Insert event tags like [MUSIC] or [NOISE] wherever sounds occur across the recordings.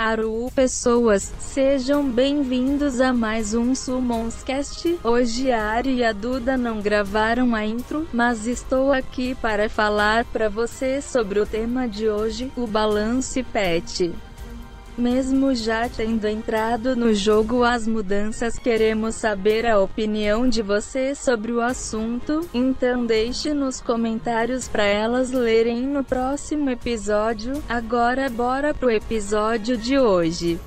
Aru pessoas, sejam bem-vindos a mais um Summonscast. Hoje a Ari e a Duda não gravaram a intro, mas estou aqui para falar para você sobre o tema de hoje, o balance pet. Mesmo já tendo entrado no jogo as mudanças, queremos saber a opinião de você sobre o assunto, então deixe nos comentários para elas lerem no próximo episódio. Agora bora pro episódio de hoje.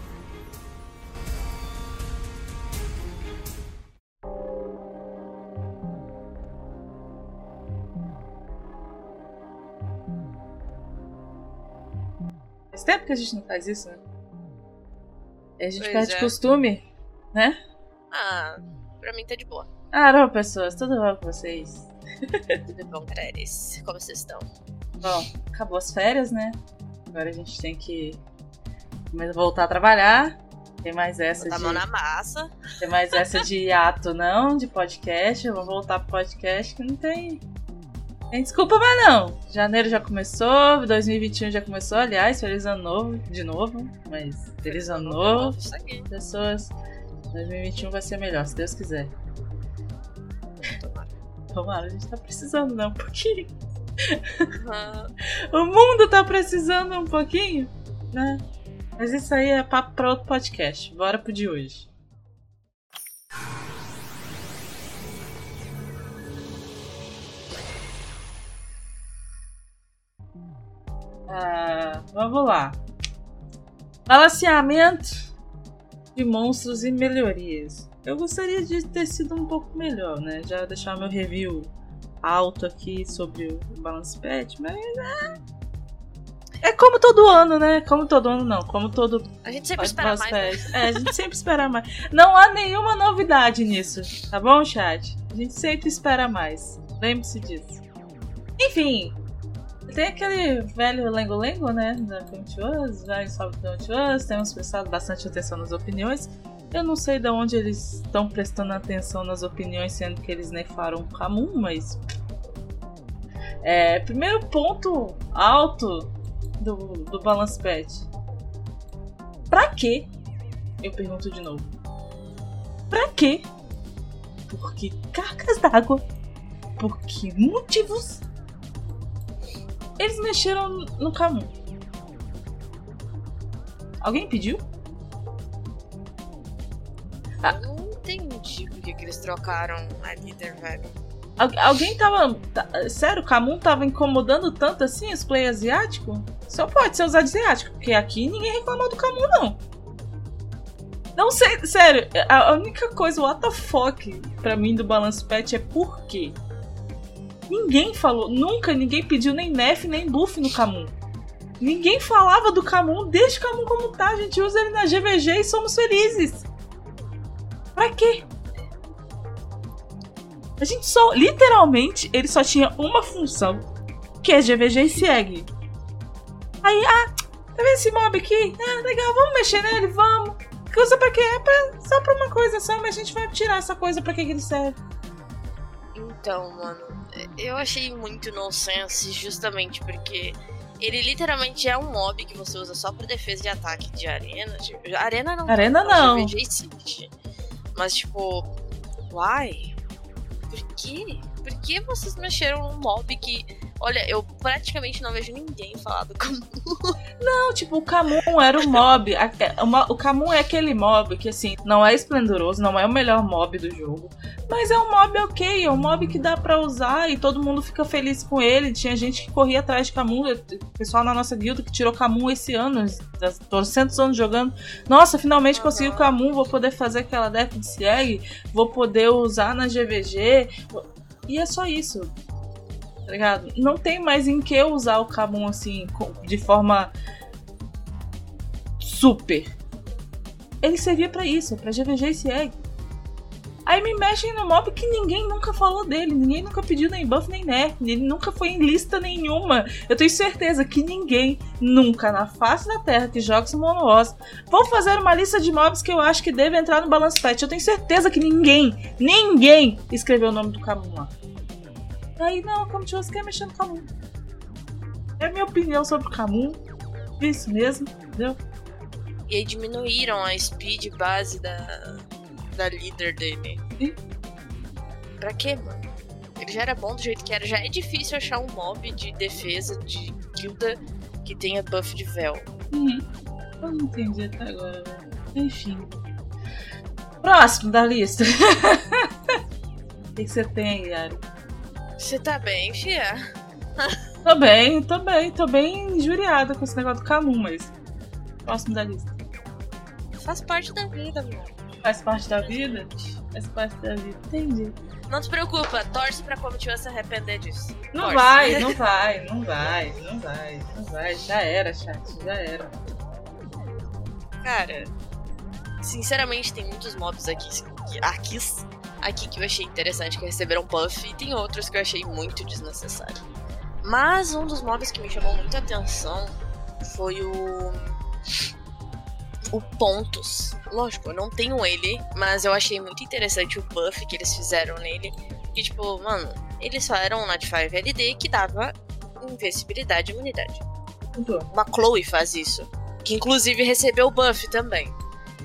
Faz tempo que a gente não faz isso, né? A gente Pois perde é. costume, né? Ah, pra mim tá de boa. Ah, não, pessoas, tudo bom com vocês? Tudo bom, Careres? Como vocês estão? Bom, acabou as férias, né? Agora a gente tem que voltar a trabalhar. Tem mais essa Botar de. mão na massa. Tem mais essa de hiato, não, de podcast. Eu vou voltar pro podcast que não tem. Desculpa, mas não. Janeiro já começou, 2021 já começou, aliás, feliz ano novo, de novo. Mas feliz ano novo. Isso aqui. Pessoas, 2021 vai ser melhor, se Deus quiser. Tomara. Tomara, a gente tá precisando, né? Um pouquinho. Ah, O mundo tá precisando um pouquinho, né? Mas isso aí é papo pra outro podcast. Bora pro de hoje. Ah, vamos lá. Balanceamento de monstros e melhorias. Eu gostaria de ter sido um pouco melhor, né? Já deixar meu review alto aqui sobre o Balance Pet, mas é... é como todo ano, né? Como todo ano não, como todo a gente sempre espera mais. Né? É, a gente sempre espera mais. Não há nenhuma novidade nisso, tá bom, chat? A gente sempre espera mais. Lembre-se disso. Enfim, tem aquele velho lengo-lengo, né? Da Contuoso, vai sobre Contuoso. Temos prestado bastante atenção nas opiniões. Eu não sei de onde eles estão prestando atenção nas opiniões, sendo que eles nerfaram o Camus, mas. É, primeiro ponto alto do, do Balance Pet. Pra quê? Eu pergunto de novo. Pra quê? Por que cargas d'água? Por que motivos? Eles mexeram no Camus. Alguém pediu? Ah. Eu não entendi por que que eles trocaram a líder, velho. Al- alguém tava. tá- sério, o Camus tava incomodando tanto assim os play asiáticos? Só pode ser os asiáticos, porque aqui ninguém reclamou do Camus, não. Não sei, sério, a a única coisa, what the fuck, pra mim do Balance Pet é por quê? Ninguém falou, nunca ninguém pediu nem Nef nem buff no Camus. Ninguém falava do Camus, deixa o Camus como tá, a gente usa ele na GVG e somos felizes. Pra quê? A gente só, literalmente, ele só tinha uma função, que é GVG e segue. Aí, ah, tá vendo esse mob aqui? Ah, legal, vamos mexer nele, vamos. Que usa pra quê? É pra- só pra uma coisa só, mas a gente vai tirar essa coisa pra que que ele serve. Então, mano, eu achei muito nonsense justamente porque ele literalmente é um mob que você usa só pra defesa e ataque de arena. Tipo, arena não. Arena não. GVG existe. Mas, tipo, why? Por quê? Por que vocês mexeram num mob que. Olha, eu praticamente não vejo ninguém falar do Camus. [LAUGHS] Não, tipo, o Camus era o mob. é, o Camus é aquele mob que, assim, não é esplendoroso, não é o melhor mob do jogo. Mas é um mob ok, é um mob que dá pra usar e todo mundo fica feliz com ele. Tinha gente que corria atrás de Camus, o pessoal na nossa guilda que tirou Camus esse ano, das 200 anos jogando. Nossa, finalmente Aham. consegui o Camus, vou poder fazer aquela deck de Sieg, vou poder usar na GVG. E é só isso. Tá ligado? Não tem mais em que usar o Camus assim, de forma super. Ele servia pra isso, pra GVG e Sieg. Aí me mexem no mob que ninguém nunca falou dele, ninguém nunca pediu nem buff nem nerf, ele nunca foi em lista nenhuma. Eu tenho certeza que ninguém, nunca na face da terra que joga esse monoós, vou fazer uma lista de mobs que eu acho que deve entrar no Balance Pet. Eu tenho certeza que ninguém, ninguém escreveu o nome do Camus lá. Aí não, como se quer mexer no Camus. É a minha opinião sobre o Camus. Isso mesmo, entendeu? E aí diminuíram a speed base da, da líder dele. Pra quê, mano? Ele já era bom do jeito que era. Já é difícil achar um mob de defesa de guilda que tenha buff de véu. Uhum. Eu não entendi até agora. Enfim. Próximo da lista. [LAUGHS] O que você tem, Yari? Você tá bem, fia? Tô bem, tô bem, tô bem injuriada com esse negócio do Camus, mas. Próximo da lista. Faz parte da vida, mano. Faz parte da vida? Faz parte da vida. Entendi. Não te preocupa, torce pra Comitiva se arrepender disso. Não Torce. vai, [LAUGHS] não vai, não vai, não vai, não vai. Já era, chat, já era. Cara, sinceramente, tem muitos mobs aqui, aqui, aqui que eu achei interessante que receberam buff e tem outros que eu achei muito desnecessário. Mas um dos mobs que me chamou muita atenção foi o. O Pontus. Lógico, eu não tenho ele, mas eu achei muito interessante o buff que eles fizeram nele. Que, tipo, mano, eles só eram um Notify VLD que dava invencibilidade e imunidade. Muito. Uma Chloe faz isso. Que inclusive recebeu o buff também.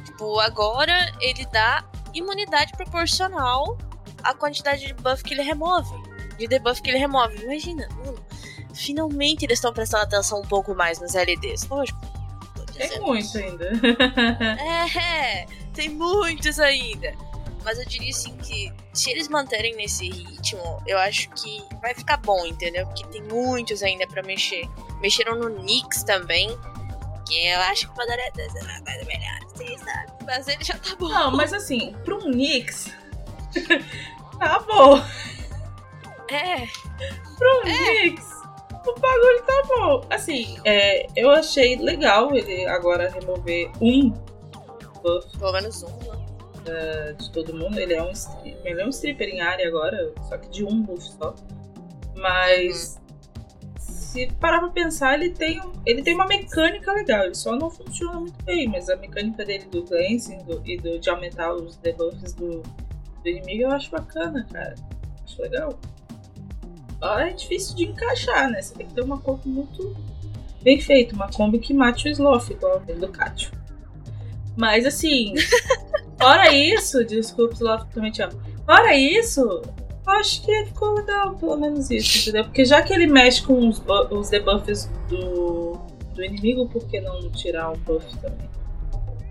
Tipo, agora ele dá imunidade proporcional à quantidade de buff que ele remove. De debuff que ele remove. Imagina, mano. Finalmente eles estão prestando atenção um pouco mais nos LDs. Lógico. Tem dizendo muito isso. ainda. [LAUGHS] É, tem muitos ainda. Mas eu diria assim que se eles manterem nesse ritmo, eu acho que vai ficar bom, entendeu? Porque tem muitos ainda pra mexer. Mexeram no Nix também. Que eu acho que poderia ter sido uma coisa melhor, assim, sabe? Mas ele já tá bom. Não, mas assim, pro Knicks. [LAUGHS] tá bom. É, Pro Knicks. O bagulho tá bom. Assim, é, eu achei legal ele agora remover um buff pelo menos um, né? eh, de todo mundo. Ele é um, stri- ele é um stripper em área agora, só que de um buff só. Mas se parar pra pensar, ele tem, ele tem uma mecânica legal. Ele só não funciona muito bem, mas a mecânica dele do glancing do- e do, de aumentar os debuffs do, do inimigo eu acho bacana, cara. Acho legal. É difícil de encaixar, né? Você tem que ter uma combo muito bem feita, uma combo que mate o Sloth, igual o do Kátio. Mas assim, [LAUGHS] fora isso, desculpa, Sloth, também te amo. Fora isso, eu acho que ficou legal, pelo menos isso, entendeu? Porque já que ele mexe com os, os debuffs do, do inimigo, por que não tirar um buff também?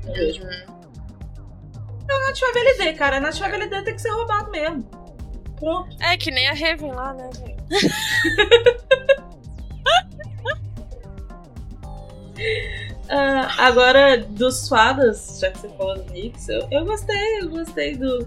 Não vejo. Uhum. Nativa VLD, cara. Nativa VLD tem que ser roubado mesmo. É que nem a Raven lá, né, velho? [LAUGHS] Ah, agora, dos fadas, já que você falou do Nix, eu, eu gostei, eu gostei do,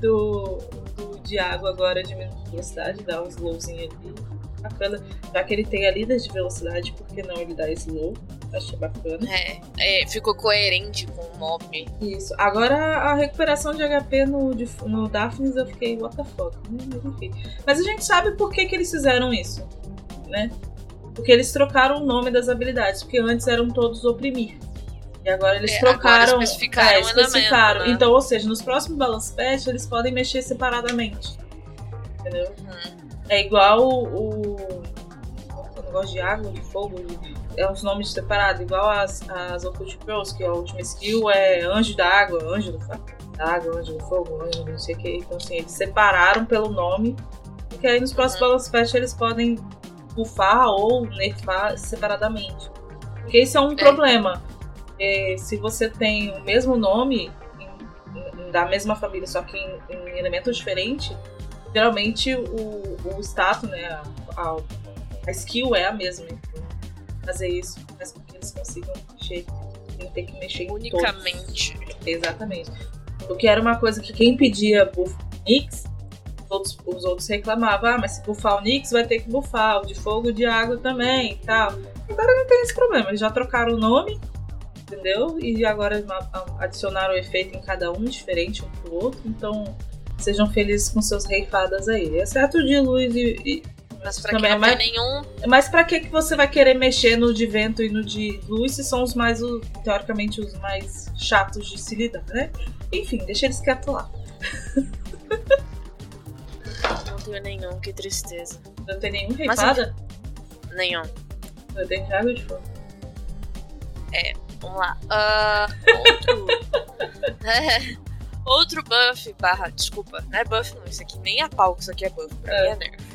do, do Diago agora diminuir a velocidade, dar um slowzinho ali. Bacana. Já que ele tem a líder de velocidade, por que não ele dá slow? Achei bacana. É, é, ficou coerente com o mob. Isso. Agora a recuperação de HP no, de- no Daphnis eu fiquei, what the fuck? né? Mas enfim. Mas a gente sabe por que, que eles fizeram isso, né? Porque eles trocaram o nome das habilidades, porque antes eram todos oprimir. E agora eles É, trocaram. agora especificaram é, elemento, especificaram. né? Então, ou seja, nos próximos balance patch eles podem mexer separadamente. Entendeu? Uhum. É igual o. O negócio de água, de fogo, é uns nomes separados, igual as, as Occult Pearls, que a última skill é anjo da água, anjo do fa- da água, anjo do fogo, anjo não sei o que. Então, assim, eles separaram pelo nome, porque aí nos próximos Uhum. balance patch eles podem buffar ou nerfar separadamente. Porque isso é um problema. É, se você tem o mesmo nome em- em- da mesma família, só que em, em elementos diferentes, geralmente o, o status, né, a, a, a skill é a mesma. Então, fazer isso faz com que eles consigam mexer, sem ter que mexer. Unicamente. Exatamente. Porque era uma coisa que quem pedia buff Nix, os outros, os outros reclamavam, ah, mas se buffar o Nix vai ter que buffar o de fogo de água também e tal. Agora não tem esse problema, eles já trocaram o nome, entendeu? E agora adicionaram o efeito em cada um, diferente um pro outro, então sejam felizes com seus reifadas aí. Exceto o de luz e. e- Mas pra também quem é não mais- tem nenhum. mas pra que, que você vai querer mexer no de vento e no de luz se são os mais, teoricamente, os mais chatos de se lidar, né? Enfim, deixa eles quietos lá. Não tenho nenhum, que tristeza. Não tem nenhum Mas reifada? Nenhum. Eu tenho água de fogo. vamos lá. Ah, outro. [LAUGHS] é, outro buff barra. Desculpa, não é buff não. Isso aqui nem é pau, isso aqui é buff. Pra mim é nerf.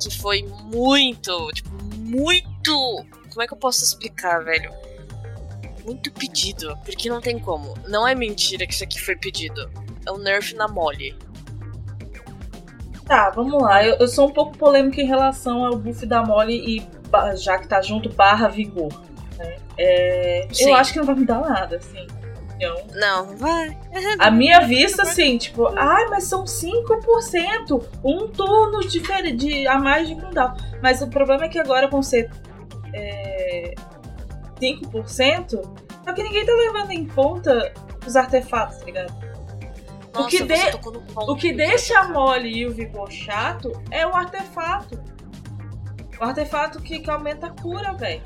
Que foi muito, tipo, muito. Como é que eu posso explicar, velho? Muito pedido. Porque não tem como. Não é mentira que isso aqui foi pedido. É um nerf na mole. Tá, vamos lá. Eu, eu sou um pouco polêmica em relação ao buff da mole e já que tá junto barra vigor. né? É, eu acho que não vai mudar nada, assim. Então, Não, vai. a minha vista, assim, tipo, ai, mas são 5%, um turno diferente, de, a mais de cooldown. Mas o problema é que agora vão ser é, 5%, só que ninguém tá levando em conta os artefatos, tá ligado? Nossa, que você de- O que deixa a mole e o vigor chato é o artefato. O artefato que, que aumenta a cura, velho.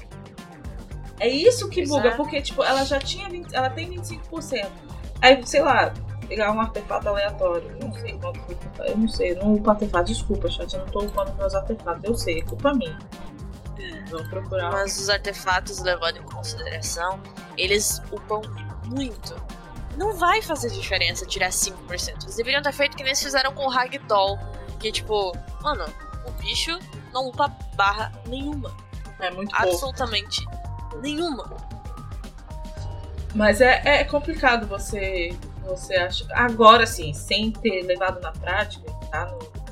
É isso que buga, é. porque, tipo, ela já tinha 20, ela tem 25%. Aí, sei lá, pegar um artefato aleatório. Não sei quanto. Eu não sei, não upo artefato. Desculpa, chat, eu não tô upando meus artefatos. Eu sei, é culpa minha. Vamos procurar. Mas os artefatos levando em consideração, eles upam muito. Não vai fazer diferença tirar 5%. Eles deveriam ter feito que nem eles fizeram com o Ragdoll. Que tipo, mano, o bicho não upa barra nenhuma. É muito pouco. Nenhuma. Mas é, é complicado você você acha agora sim, sem ter levado na prática, tá no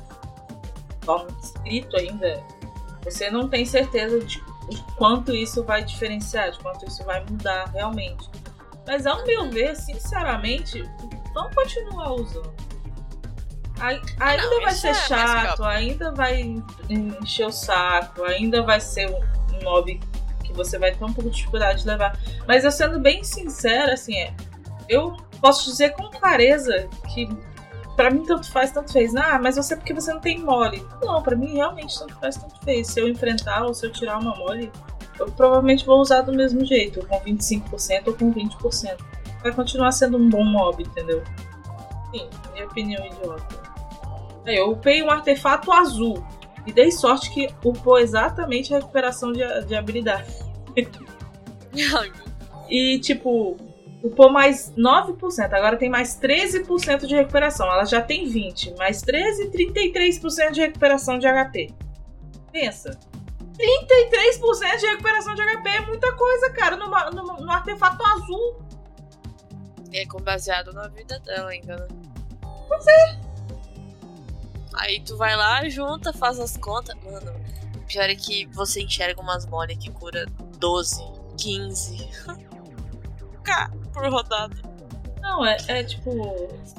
no escrito ainda, você não tem certeza de, quanto isso vai diferenciar, de quanto isso vai mudar realmente. Mas ao meu ver, sinceramente, vamos continuar usando. Ai- Ainda Não, vai ser é chato, ainda vai encher o saco, ainda vai ser um um mob que você vai ter um pouco de dificuldade de levar. Mas eu sendo bem sincera, assim, é, eu posso dizer com clareza que pra mim tanto faz, tanto fez. Ah, mas você porque você não tem mole. Não, pra mim realmente tanto faz, tanto fez. Se eu enfrentar ou se eu tirar uma mole, eu provavelmente vou usar do mesmo jeito, com 25% ou com 20%. Vai continuar sendo um bom mob, entendeu? Sim, minha opinião idiota. Aí, eu upei um artefato azul. E dei sorte que upou exatamente a recuperação de, de habilidade. [LAUGHS] E, tipo, upou mais 9%. Agora tem mais 13% de recuperação. Ela já tem 20%. Mais 13%, 33% de recuperação de HP. Pensa. 33% de recuperação de HP é muita coisa, cara, no, no, no artefato azul. E é com baseado na vida dela ainda, né? Pois é. Aí tu vai lá, junta, faz as contas. Mano, pior é que você enxerga umas mole que cura 12, 15. K por rodada. Não, é, é tipo.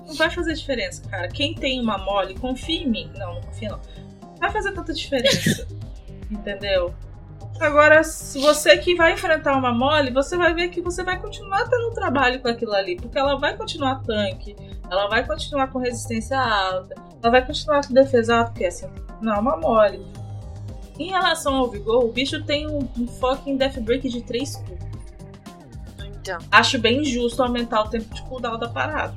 Não vai fazer diferença, cara. Quem tem uma mole, confia em mim. Não, não confia não. Não vai fazer tanta diferença. [LAUGHS] entendeu? Agora, se você que vai enfrentar uma mole, você vai ver que você vai continuar tendo trabalho com aquilo ali. Porque ela vai continuar tanque, ela vai continuar com resistência alta, ela vai continuar com defesa alta, porque assim, não é uma mole. Em relação ao vigor, o bicho tem um, um foco em Death Break de 3 turnos. Então, Acho bem justo aumentar o tempo de cooldown da parada.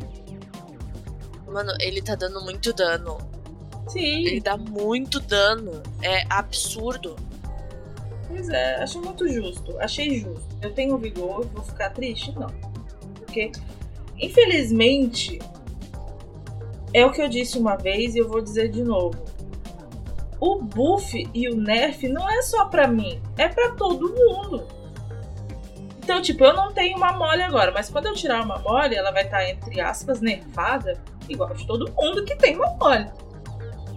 mano, ele tá dando muito dano. Sim. Ele dá muito dano. É absurdo. Pois é, acho muito justo. Achei justo. Eu tenho vigor, vou ficar triste? Não. Porque, infelizmente, é o que eu disse uma vez e eu vou dizer de novo. O buff e o nerf não é só pra mim, é pra todo mundo. Então, tipo, eu não tenho uma mole agora, mas quando eu tirar uma mole, ela vai estar, entre aspas, nerfada, igual de todo mundo que tem uma mole.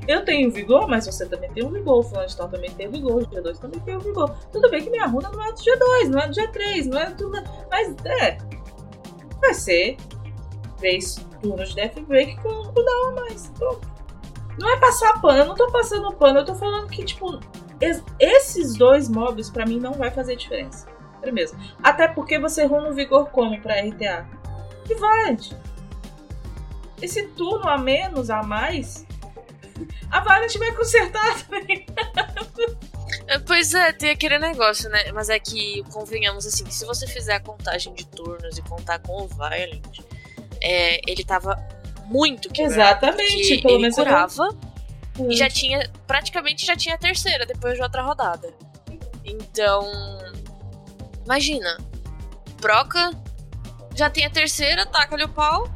Eu tenho vigor, mas você também tem um vigor. O fulano de tal também tem vigor. O G2 também tem o vigor. Tudo bem que minha runa não é do G2, não é do G3, não é do. Mas é. Vai ser três turnos de Death Break com um cooldown a mais. Não é passar pano, eu não tô passando pano, eu tô falando que, tipo, es- esses dois mobs pra mim não vai fazer diferença. É mesmo. Até porque você runa o vigor como pra RTA? Valiant. Esse turno a menos, a mais, a Valiant vai consertar também. É, Pois é, tem aquele negócio, né? Mas é que, convenhamos assim, se você fizer a contagem de turnos e contar com o Violent, é, ele tava muito quebrado. Exatamente, pelo ele menos eu curava e já tinha, praticamente já tinha a terceira depois de outra rodada. Então, imagina, proca, já tem a terceira, taca-lhe o pau.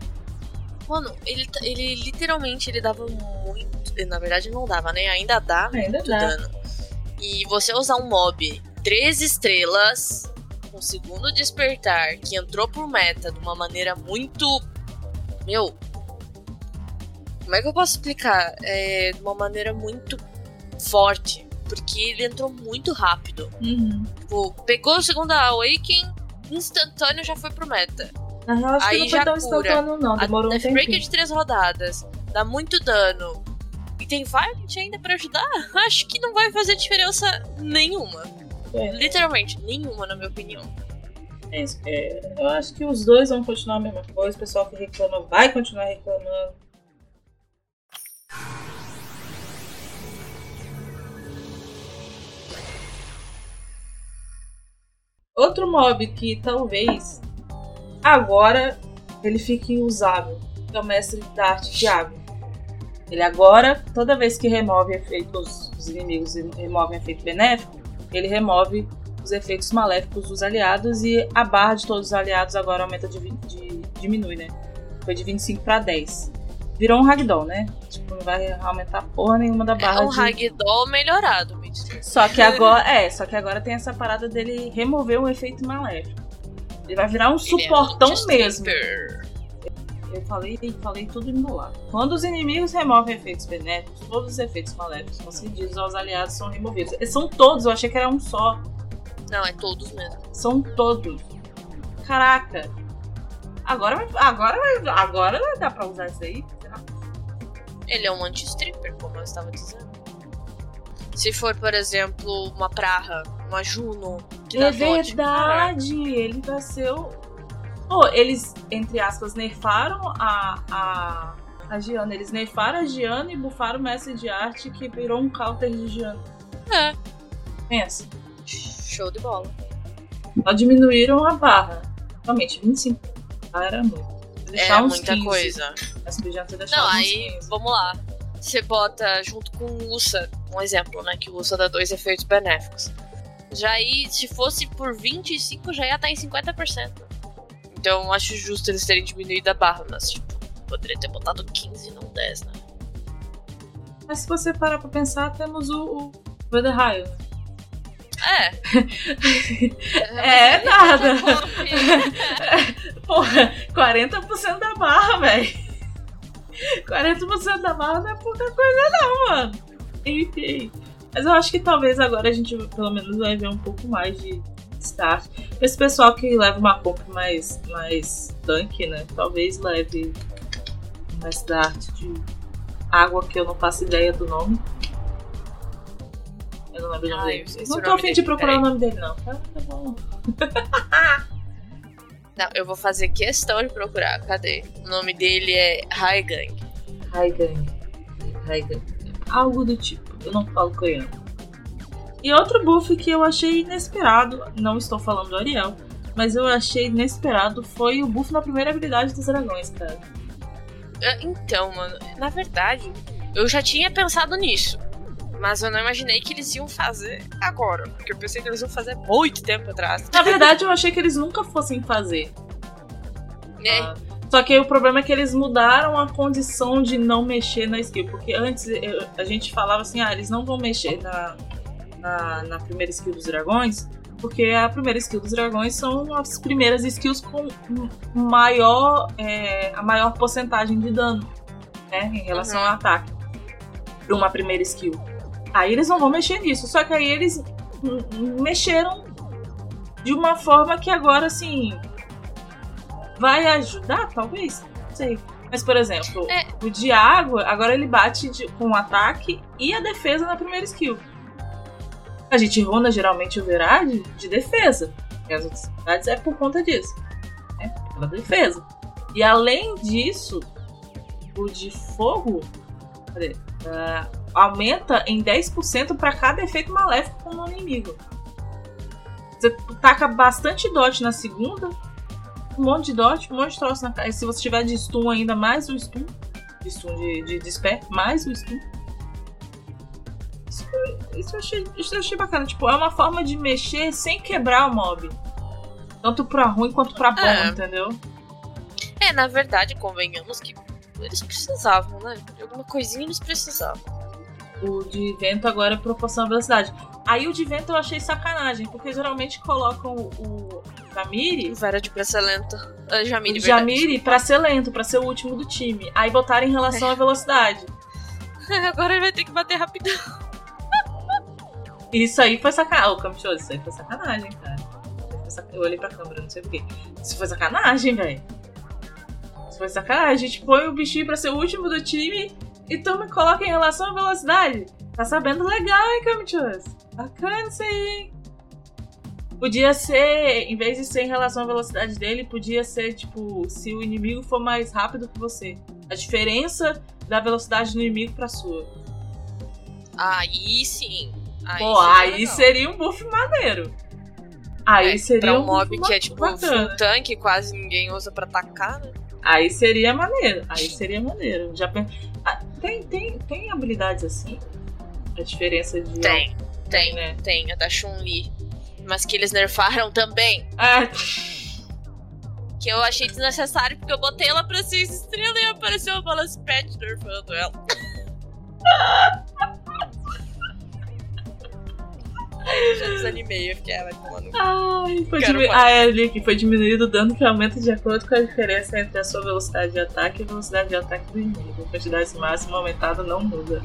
Mano, ele, ele literalmente ele dava muito. Na verdade, não dava, né? Ainda dá Ainda muito dá. dano. E você usar um mob 3 estrelas, com segundo despertar, que entrou por meta de uma maneira muito. Meu. Como é que eu posso explicar? É, de uma maneira muito forte. Porque ele entrou muito rápido. Uhum. Tipo, pegou o segundo Awaken, instantâneo já foi pro meta. Na real, acho Aí que não foi tão cura. instantâneo, não. A Demorou um Death Breaker tempinho. de três rodadas. Dá muito dano. E tem Violent ainda pra ajudar? [LAUGHS] Acho que não vai fazer diferença nenhuma. É. Literalmente, nenhuma, na minha opinião. É isso. É, eu acho que os dois vão continuar a mesma coisa. O pessoal que reclama vai continuar reclamando. Outro mob que talvez agora ele fique usável é o mestre da arte de água. Ele agora, toda vez que remove efeitos, os inimigos removem efeito benéfico, ele remove os efeitos maléficos dos aliados e a barra de todos os aliados agora aumenta de, de- diminui, né? Foi de 25 pra 10. Virou um ragdoll, né? Tipo, não vai aumentar porra nenhuma da barra É um de... Ragdoll melhorado, me diz. Só que agora, é, só que agora tem essa parada dele remover um efeito maléfico. Ele vai virar um suportão Ele é um mesmo. Stripper. Eu falei, falei tudo embolado. Quando os inimigos removem efeitos benéficos, todos os efeitos maléficos concedidos aos aliados são removidos. São todos, eu achei que era um só. Não, é todos mesmo. São todos. Caraca. Agora vai, agora agora dar pra usar isso aí? Ele é um anti-stripper, como eu estava dizendo. Se for, por exemplo, uma Praha, uma Juno, que É verdade, ele vai ser o. Pô, eles, entre aspas, nerfaram a, a, a Giana. Eles nerfaram a Giana e bufaram o mestre de arte que virou um counter de Giana. É, Pensa. show de bola. Só diminuíram a barra. Realmente, 25 ah, era muito. Deixar É uns muita 15. coisa. Mas podiam ter deixado Não, uns aí, 15. vamos lá. Você bota junto com o Usa, um exemplo, né? Que o Usa dá dois efeitos benéficos. Já aí, se fosse por 25, já ia estar em 50%. Então, acho justo eles terem diminuído a barra, mas, tipo, poderia ter botado 15 e não 10, né? Mas se você parar pra pensar, temos o, o Raio. [LAUGHS] É. É nada. [LAUGHS] Porra, 40% da barra, velho. 40% da barra não é pouca coisa, não, mano. Enfim. Mas eu acho que talvez agora a gente, pelo menos, vai ver um pouco mais de start. Esse pessoal que leva uma compra mais, mais tanque, né? Talvez leve um start de água que eu não faço ideia do nome. Eu não lembro o nome Ai, dele. Não tô afim de procurar o nome dele, não. Tá, tá bom. [LAUGHS] Não, eu vou fazer questão de procurar. Cadê? O nome dele é Haigang. Haigang. Haigang. Algo do tipo. Eu não falo coreano. E outro buff que eu achei inesperado, não estou falando do Ariel, mas eu achei inesperado foi o buff na primeira habilidade dos dragões, cara. Ah, Então, mano, na verdade, eu já tinha pensado nisso. Mas eu não imaginei que eles iam fazer agora. Porque eu pensei que eles iam fazer muito tempo atrás. Na verdade, eu achei que eles nunca fossem fazer. [LAUGHS] Né? Ah, Só que o problema é que eles mudaram a condição de não mexer na skill. Porque antes eu- a gente falava assim, ah, eles não vão mexer na, na, na primeira skill dos dragões. Porque a primeira skill dos dragões são as primeiras skills com maior, é, a maior porcentagem de dano, né? Em relação Uhum. ao ataque. Pra uma primeira skill. Aí eles não vão mexer nisso. Só que aí eles mexeram de uma forma que agora, assim, vai ajudar, talvez? Não sei. Mas, por exemplo, É. o de água, agora ele bate de- com o ataque e a defesa na primeira skill. A gente rona geralmente o Verade de defesa. E as outras cidades é por conta disso. Né? Pela defesa. E além disso, o de fogo cadê? Ah, aumenta em 10% para cada efeito maléfico no inimigo. Você taca bastante dot na segunda, um monte de dot, um monte de troço na cara. E se você tiver de stun ainda, mais o stun. De stun de, de desper, mais o stun. Isso, isso, eu achei, isso eu achei bacana. Tipo, é uma forma de mexer sem quebrar o mob. Tanto pra ruim quanto pra bom, É. entendeu? É, na verdade, convenhamos que eles precisavam, né? De alguma coisinha eles precisavam. O de vento agora é proporção à velocidade. Aí o de vento eu achei sacanagem, porque geralmente colocam o Jamiri, Vera de pressa lenta. Ah, Jamile, o verdade. Jamiri pra ser lento, pra ser o último do time. Aí botaram em relação à [LAUGHS] velocidade. [LAUGHS] Agora ele vai ter que bater rapidão. Isso aí foi sacanagem. Ô, isso aí foi sacanagem, cara. Eu olhei pra câmera, não sei porquê. Isso foi sacanagem, velho. Isso foi sacanagem. A gente põe o bichinho pra ser o último do time e tu me coloca em relação à velocidade. Tá sabendo legal, hein, Camichoso? Bacana isso aí, hein? Podia ser, em vez de ser em relação à velocidade dele, podia ser, tipo, se o inimigo for mais rápido que você. A diferença da velocidade do inimigo pra sua. Aí sim. Aí Pô, seria aí legal. seria um buff maneiro. Aí É, seria pra um um mob que é tipo bacana. full tank, quase ninguém usa pra atacar, né? Aí seria maneiro. Aí seria maneiro. Já Ah, tem, tem, tem habilidades assim? A diferença de. Tem, tem, né? tem. A da Chun-Li. Mas que eles nerfaram também. Ah, Que eu achei desnecessário, porque eu botei ela pra 6 estrelas e apareceu uma Balance Pet nerfando ela. Aí [LAUGHS] eu já desanimei, eu fiquei, ah, vai tomar no cu. ai, foi ah, é ali que foi diminuído o dano que aumenta de acordo com a diferença entre a sua velocidade de ataque e a velocidade de ataque do inimigo. A quantidade máxima aumentada não muda.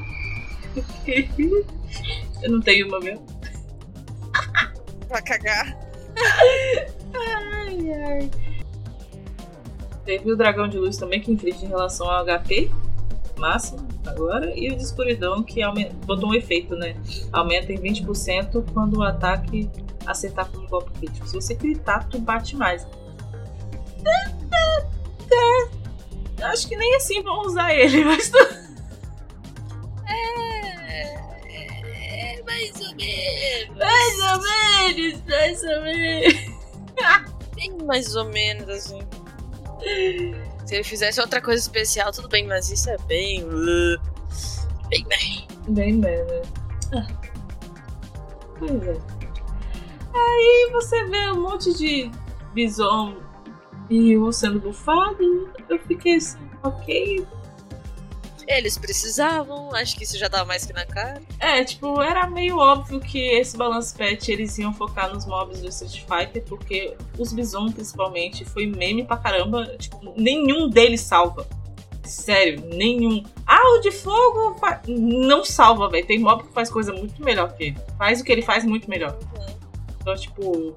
[LAUGHS] Eu não tenho uma mesmo. Pra cagar. Ai, ai. Teve o dragão de luz também que inflige em relação ao HP máximo agora. E o de escuridão que aume- botou um efeito, né? Aumenta em 20% quando o ataque acertar com um golpe crítico. Se você gritar, tu bate mais. [LAUGHS] Acho que nem assim vão usar ele, mas tu... mais ou menos. mais ou menos, mais ou menos. [LAUGHS] Bem mais ou menos, assim. Se ele fizesse outra coisa especial, tudo bem, mas isso é bem. uh, Bem, bem. Bem, bem, né? Ah. Pois é. Aí você vê um monte de Bison e Yu sendo bufado. Eu fiquei assim, ok. Eles precisavam, acho que isso já tava mais que na cara. É, tipo, era meio óbvio que esse balance patch eles iam focar nos mobs do Street Fighter, porque os Bison, principalmente, foi meme pra caramba. Tipo, nenhum deles salva. Sério, nenhum. Ah, o de fogo fa- não salva, velho. Tem mob que faz coisa muito melhor que ele. Faz o que ele faz muito melhor. Então, tipo,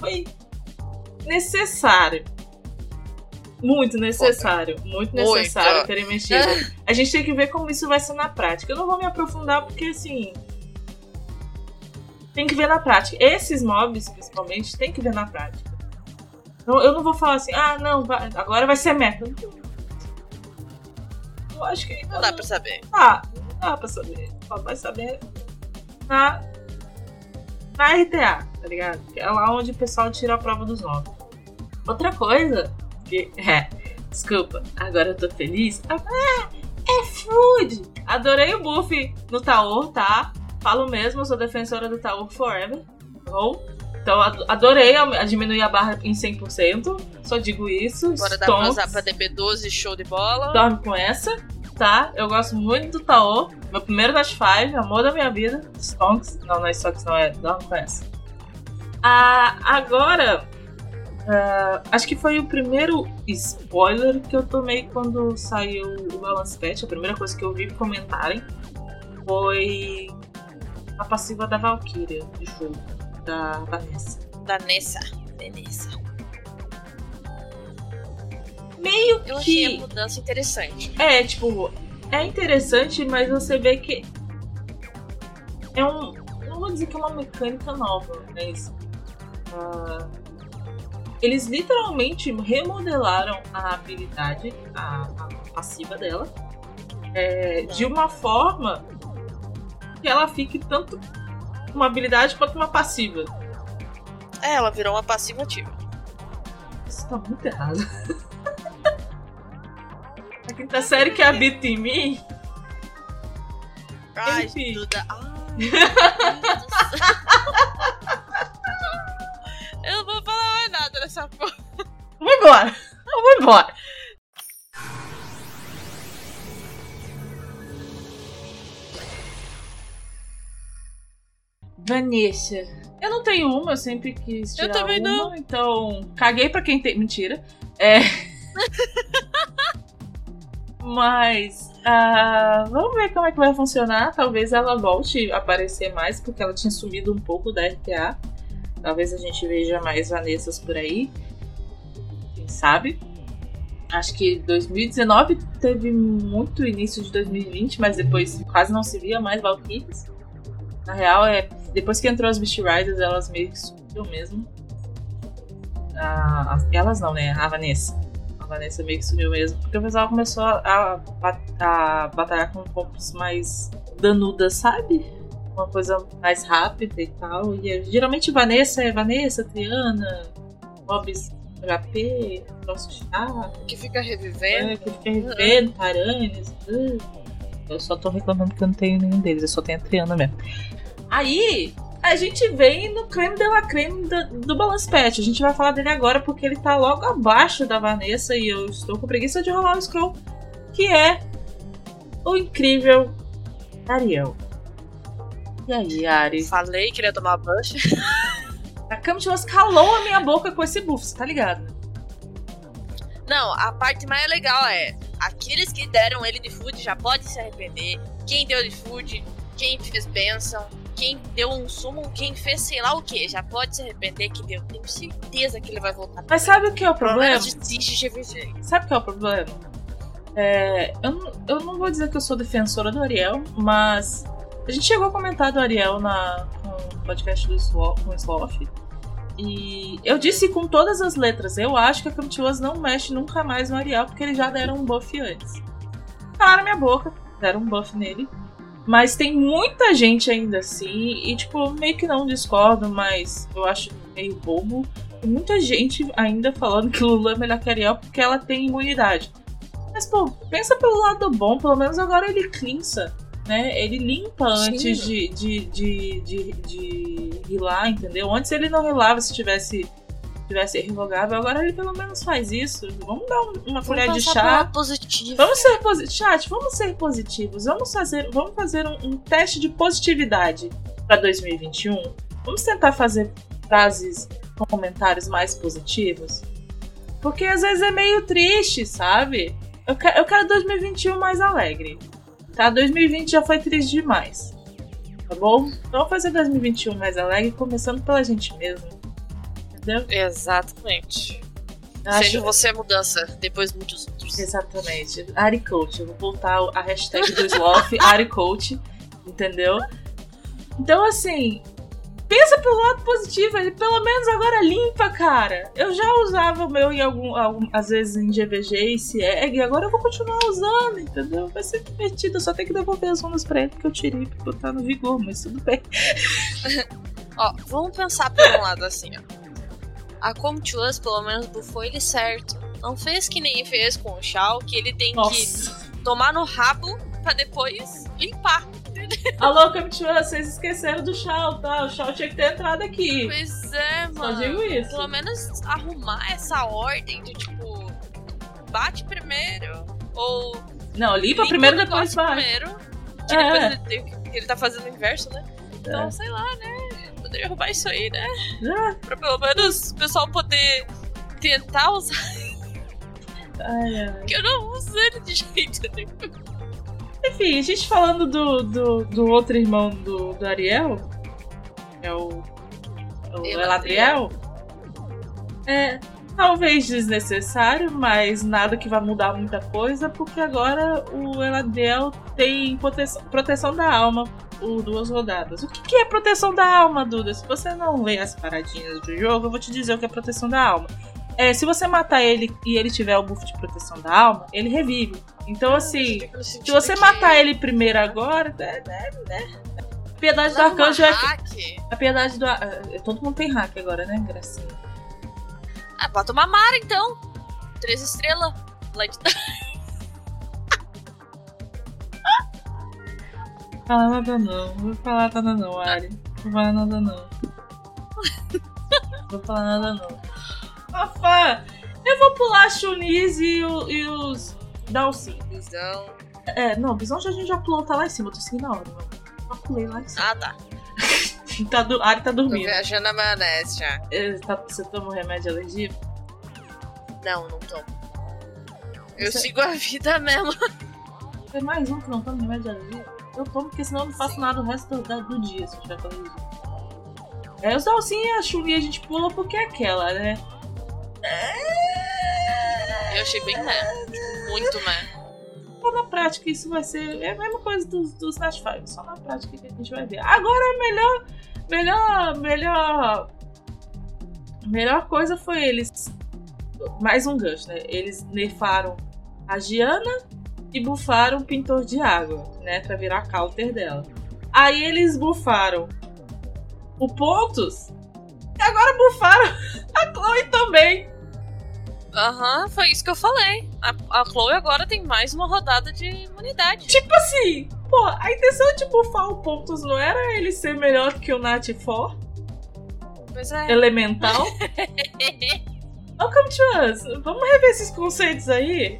foi necessário. Muito necessário. Muito necessário terem mexido. A gente tem que ver como isso vai ser na prática. Eu não vou me aprofundar porque, assim. Tem que ver na prática. Esses mobs, principalmente, tem que ver na prática. Não- Eu não vou falar assim, ah, não, vai- agora vai ser meta. Eu acho que. Não dá pra saber. Ah, não dá pra saber. Só vai saber na, na RTA, tá ligado? Que é lá onde o pessoal tira a prova dos nomes. Outra coisa que. [LAUGHS] É, desculpa, agora eu tô feliz. Ah, é food! Adorei o buff no Taor, tá? Falo mesmo, eu sou defensora do Taor forever. Ou. Então, ad- adorei a- diminuir a barra em 100%. Só digo isso. Agora dá pra usar pra DB12, show de bola. Dorme com essa, tá? Eu gosto muito do Taô. Meu primeiro das Five, amor da minha vida. Stonks. Não, não é Stonks, não é. Dorme com essa. Ah, agora. Ah, acho que foi o primeiro spoiler que eu tomei quando saiu o Balance Patch. A primeira coisa que eu vi comentarem foi a passiva da Valkyria de fogo, da Vanessa. Da Nessa. Vanessa. Meio Eu que. achei a mudança interessante. É, tipo, é interessante, mas você vê que é um. Não vou dizer que é uma mecânica nova, mas. ah, eles literalmente remodelaram a habilidade, a, a passiva dela, é, de uma forma que ela fique tanto uma habilidade quanto uma passiva. É, ela virou uma passiva ativa. Isso tá muito errado. [LAUGHS] A quinta série que habita em mim Ai, Enfim. Duda. Ai, [LAUGHS] Eu não vou embora. Eu vou embora. Vanessa. Eu não tenho uma, eu sempre quis tirar Eu também uma, não. então caguei pra quem tem. Mentira. É. [LAUGHS] Mas ah, vamos ver como é que vai funcionar. Talvez ela volte a aparecer mais, porque ela tinha sumido um pouco da RTA. Talvez a gente veja mais Vanessas por aí. Quem sabe? Acho que 2019 teve muito início de 2020, mas depois quase não se via mais Valkyries. Na real, é depois que entrou as Beast Riders, elas meio que sumiram mesmo. Ah, elas não, né? A Vanessa. A Vanessa meio que sumiu mesmo. Porque o pessoal começou a, a, a batalhar com corpos mais danudas, sabe? Uma coisa mais rápida e tal. E é- geralmente Vanessa é Vanessa, Triana, Mobs HP, troço chato. Que fica revivendo. É, que fica revendo, Taranis. uh. Eu só tô reclamando que eu não tenho nenhum deles, eu só tenho a Triana mesmo. Aí, a gente vem no creme de la creme do, do Balance Patch. A gente vai falar dele agora porque ele tá logo abaixo da Vanessa e eu estou com preguiça de rolar o scroll. Que é o incrível Ariel. E aí, Ari? Falei que ia tomar buff. [LAUGHS] A Camchos calou a minha boca com esse buff, você tá ligado? Não, a parte mais legal é aqueles que deram ele de food já pode se arrepender. Quem deu de food, quem fez benção, quem deu um sumo, quem fez sei lá o que, já pode se arrepender que deu. Tenho certeza que ele vai voltar. Mas sabe o que é o problema? Desiste de GVG. Sabe qual é o problema? É, eu, não- eu não vou dizer que eu sou defensora do Ariel, mas a gente chegou a comentar do Ariel na, no podcast do Sloth, com Sloth. E eu disse com todas as letras, eu acho que a Camtuas não mexe nunca mais no Ariel, porque eles já deram um buff antes. Calaram minha boca, deram um buff nele. Mas tem muita gente ainda assim, e tipo, meio que não discordo, mas eu acho meio bobo. Tem muita gente ainda falando que Lula é melhor que Ariel porque ela tem imunidade. Mas, pô, pensa pelo lado bom, pelo menos agora ele cleansa, né? Ele limpa antes de, de, de, de, de rilar, entendeu? Antes ele não rilava se tivesse, tivesse irrevogável, agora ele pelo menos faz isso. Vamos dar um- uma colher de chá. Vamos ser positivos. Chat, vamos ser positivos. Vamos fazer, vamos fazer um, teste de positividade para 2021. Vamos tentar fazer frases com comentários mais positivos. Porque às vezes é meio triste, sabe? Eu quero, eu quero 2021 mais alegre. Tá? 2020 já foi triste demais. Tá bom? Então vamos fazer 2021 mais alegre, começando pela gente mesmo. Entendeu? Exatamente. Eu Seja você a mudança, depois muitos outros. Exatamente. Ari Coach. Eu vou voltar a hashtag do Sloth, Ari Coach. Entendeu? Então, assim, pensa pelo lado positivo. Ele pelo menos agora limpa, cara. Eu já usava o meu em algum, algum às vezes em GVG e CIEG, agora eu vou continuar usando, entendeu? Vai ser divertido. Eu só tenho que devolver as runas pra ele que eu tirei pra botar no vigor, mas tudo bem. [LAUGHS] Ó, vamos pensar por um lado assim, ó. A Come to Us, pelo menos, bufou ele certo. Não fez que nem fez com o Shao, que ele tem que Nossa. tomar no rabo pra depois limpar. [LAUGHS] Alô, Camtua, vocês esqueceram do Shao, tá? O Shao tinha que ter entrado aqui. Pois é, Só mano. digo isso. Pelo menos arrumar essa ordem de tipo. Bate primeiro. Ou. Não, limpa limpa primeiro, depois vai. primeiro. Que É. depois ele, ele tá fazendo o inverso, né? Então, É. sei lá, né? Poderia arrumar isso aí, né? Ah, Pra pelo menos o pessoal poder tentar usar. ai, ai. Porque eu não uso ele de jeito nenhum. Enfim, a gente falando do, do, do outro irmão do, do Ariel, que é o, o Eladriel. Eladriel, é talvez desnecessário, mas nada que vai mudar muita coisa, porque agora o Eladriel tem proteção, proteção da alma por duas rodadas. O que, que é proteção da alma, Duda? Se você não lê as paradinhas do jogo, eu vou te dizer o que é proteção da alma. É, se você matar ele e ele tiver o buff de proteção da alma, ele revive. Então, assim, se você matar ele primeiro agora, né, né, né? A piedade do arcanjo é. A piedade do. eh, Todo mundo tem hack agora, né, gracinha? Ah, bota uma Mara então. Três estrelas. Light [LAUGHS] Fala nada não, vou falar nada não, Ari. Vou falar nada. Não [LAUGHS] vou falar nada não. Rafa, Eu vou pular Chunis e, o- e os Dalsin. Visão. É, não, Bison já, a gente já pulou, tá lá em cima. Eu tô seguindo a hora, mano. Já pulei lá em cima. Ah, tá. [LAUGHS] Tá, do, a Ari tá Tô dormindo. viajando na maionese já. É, tá- você toma um remédio de alergia? Não, não tomo. Eu Você- sigo a vida mesmo. [LAUGHS] Tem mais um que não toma remédio de alergia? Eu tomo, porque senão eu não faço Sim. nada o resto do, do dia, se eu tiver com alergia. É, os Dalsin e a Chun-Li a gente pula porque é aquela, né? Eu achei bem né. Muito né. Só na prática isso vai ser. É a mesma coisa dos, dos Nash 5, só na prática que a gente vai ver. Agora a melhor. Melhor. Melhor. Melhor coisa foi eles. Mais um gancho, né? Eles nerfaram a Giana e bufaram o pintor de água, né? Pra virar counter dela. Aí eles bufaram o Pontos e agora bufaram [LAUGHS] a Chloe também. Aham, foi isso que eu falei. A, a Chloe agora tem mais uma rodada de imunidade. Tipo assim, pô, a intenção de bufar o Pontos não era ele ser melhor que o Nat 4? Pois é. Elemental? Welcome to us. Vamos rever esses conceitos aí?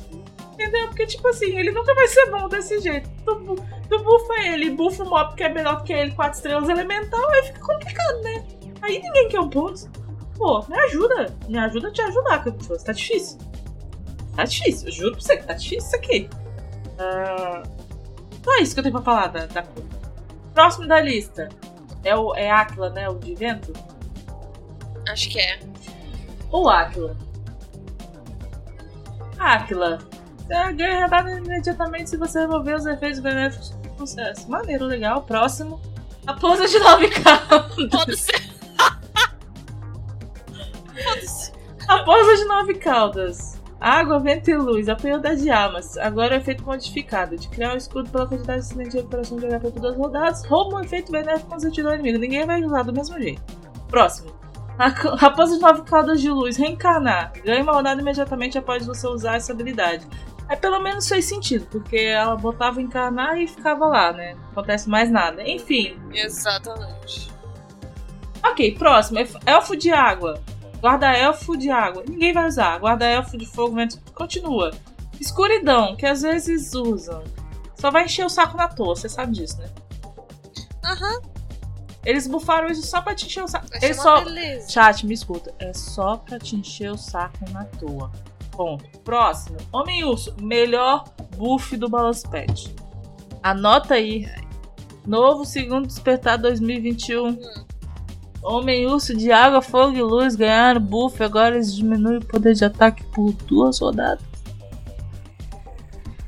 Entendeu? Porque, tipo assim, ele nunca vai ser bom desse jeito. Tu, tu bufa ele, bufa o mob que é melhor que ele, 4 estrelas elemental, aí fica complicado, né? Aí ninguém quer um ponto. Pô, me ajuda. Me ajuda a te ajudar, to us. Tá difícil. Tá difícil, eu juro pra você que tá difícil isso aqui. Ah, Então é isso que eu tenho pra falar da, da. Próximo da lista. É o é Aquila, né? O de vento? Acho que é. ou Aquila? Aquila. Você ganha rodada imediatamente se você remover os efeitos benéficos do sucesso. Maneiro, legal. Próximo. A pousa de nove [LAUGHS] caudas. Foda-se. Foda-se. A pousa de nove caudas. Água, vento e luz. Apoio das almas. Agora o efeito modificado. De criar um escudo pela quantidade de acidente de recuperação de HP por duas rodadas. Rouba um efeito benéfico quando você tira o inimigo. Ninguém vai usar do mesmo jeito. Próximo. [LAUGHS] Raposa de nove caudas de luz. Reencarnar. Ganha uma rodada imediatamente após você usar essa habilidade. Aí pelo menos fez sentido, porque ela botava encarnar e ficava lá, né? Não acontece mais nada. Enfim. Exatamente. Ok, próximo. Elf- Elfo de água. Guarda-elfo de água. Ninguém vai usar. Guarda-elfo de fogo, vento. Continua. Escuridão, que às vezes usam. Só vai encher o saco na toa, você sabe disso, né? Aham. Eles bufaram isso só pra te encher o saco. Eles uma só. beleza. Chat, me escuta. É só pra te encher o saco na toa. Ponto. Próximo. Homem-Urso. Melhor buff do Balance Pad. Anota aí. Novo segundo despertar 2021. Homem-Urso de água, fogo e luz ganharam buff. Agora eles diminuem o poder de ataque por duas rodadas.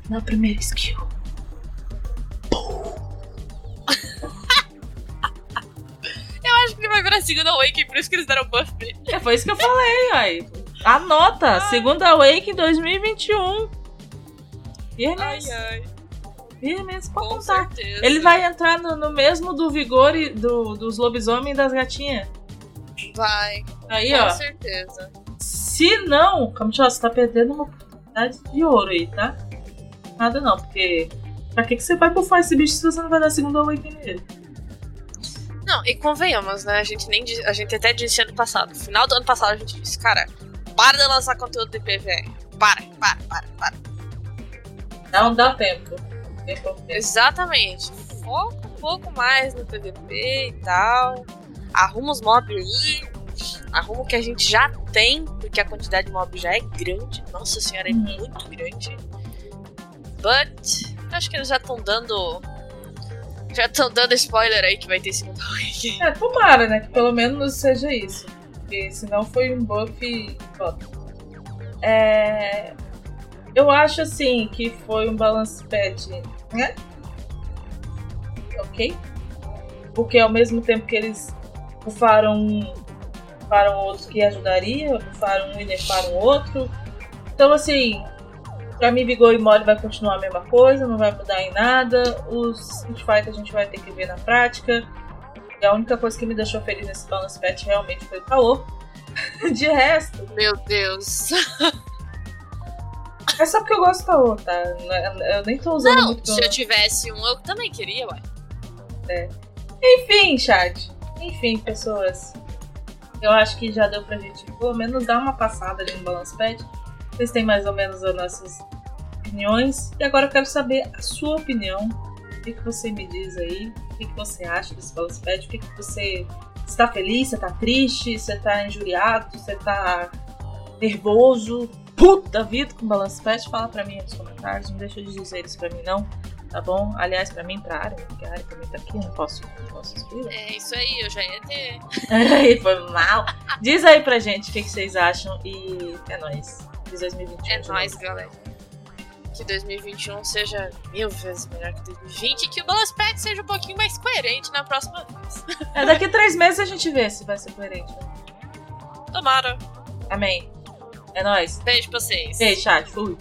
Na primeira skill. Acho que ele vai virar segunda Awakening, por isso que eles deram buff pra ele. É, foi isso que eu falei, aí. Anota. Segunda Wake 2021. Firmes. Ai, ai. Firmes pra Com contar. certeza. Ele vai entrar no, no mesmo do vigor e do, dos lobisomens e das gatinhas. Vai. Aí, com ó. certeza. Se não, Camila, você tá perdendo uma oportunidade de ouro aí, tá? Nada não, porque. Pra que, que você vai bufar esse bicho se você não vai dar segunda awakening nele? Não, e convenhamos, né? A gente nem a gente até disse ano passado. No final do ano passado a gente disse, cara, para de lançar conteúdo de PVE. Para, para, para, para. Não dá tempo. Pouco. Exatamente. Foca um pouco mais no PVP e tal. Arruma os mobs aí. Arruma o que a gente já tem, porque a quantidade de mobs já é grande. Nossa senhora, é Uhum. muito grande. But, acho que eles já estão dando. Já estão dando spoiler aí que vai ter segundo week. É, tomara, né? Que pelo menos seja isso. Porque senão foi um buff. É. Eu acho assim que foi um balance pad, né? Ok? Porque ao mesmo tempo que eles bufaram um, bufaram outro que ajudaria, bufaram um e nerfaram outro. Então assim, pra mim Vigor e Mole vai continuar a mesma coisa, não vai mudar em nada. Os Fighter a gente vai ter que ver na prática. E a única coisa que me deixou feliz nesse balance patch realmente foi o calor. [LAUGHS] De resto, Meu Deus. É só porque eu gosto? Não é- Eu nem tô usando Não, muito. se eu tivesse um, eu também queria, ué. Enfim, chat. Enfim, pessoas. Eu acho que já deu pra gente pelo menos dar uma passada ali no Balance Pad. Vocês têm mais ou menos as nossas opiniões. E agora eu quero saber a sua opinião. O que, que você me diz aí? O que, que você acha desse Balance Pad? O que, que você. Você tá feliz? Você tá triste? Você tá injuriado? Você tá nervoso? Puta da vida com o Balance Pad? Fala pra mim nos comentários. Não deixa de dizer isso pra mim, não. Tá bom? Aliás, pra mim, pra área, porque a área também tá aqui, não posso, não posso excluir. É isso aí, eu já ia ter. [LAUGHS] Ai, Foi mal. Diz aí pra gente o que, que vocês acham e é nóis. Diz 2021. É de nóis, galera. Que 2021 seja mil vezes melhor que 2020 e que o Balance Pad seja um pouquinho mais coerente na próxima vez. É, daqui três meses a gente vê se vai ser coerente. né? Tomara. Amém. É nóis. Beijo pra vocês. Ei, chat, fui.